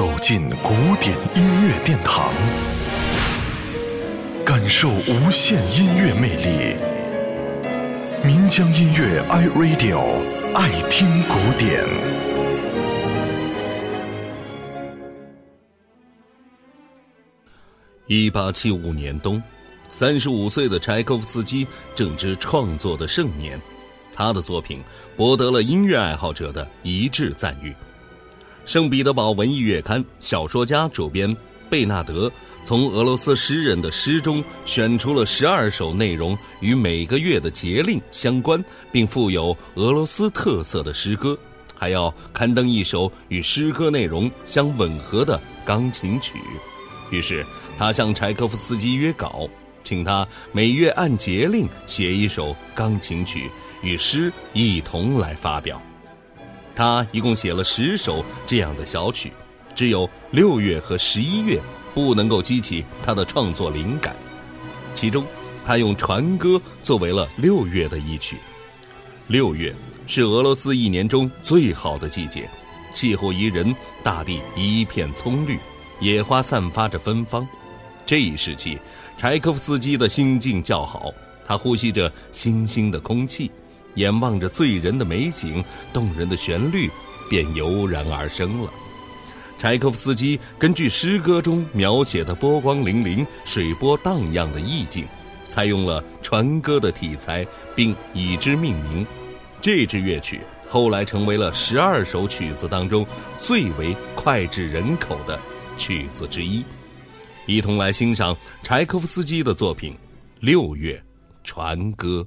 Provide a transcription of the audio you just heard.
走进古典音乐殿堂，感受无限音乐魅力。民江音乐 iRadio 爱听古典。一八七五年冬，三十五岁的柴可夫斯基正值创作的盛年，他的作品博得了音乐爱好者的一致赞誉。圣彼得堡文艺月刊小说家主编贝纳德从俄罗斯诗人的诗中选出了十二首内容与每个月的节令相关，并富有俄罗斯特色的诗歌，还要刊登一首与诗歌内容相吻合的钢琴曲。于是他向柴可夫斯基约稿，请他每月按节令写一首钢琴曲，与诗一同来发表。他一共写了十首这样的小曲，只有六月和十一月不能够激起他的创作灵感。其中，他用船歌作为了六月的一曲。六月是俄罗斯一年中最好的季节，气候宜人，大地一片葱绿，野花散发着芬芳。这一时期，柴可夫斯基的心境较好，他呼吸着新兴的空气。眼望着醉人的美景，动人的旋律便油然而生了。柴可夫斯基根据诗歌中描写的波光粼粼、水波荡漾的意境，采用了船歌的题材，并以之命名。这支乐曲后来成为了十二首曲子当中最为脍炙人口的曲子之一。一同来欣赏柴可夫斯基的作品《六月船歌》。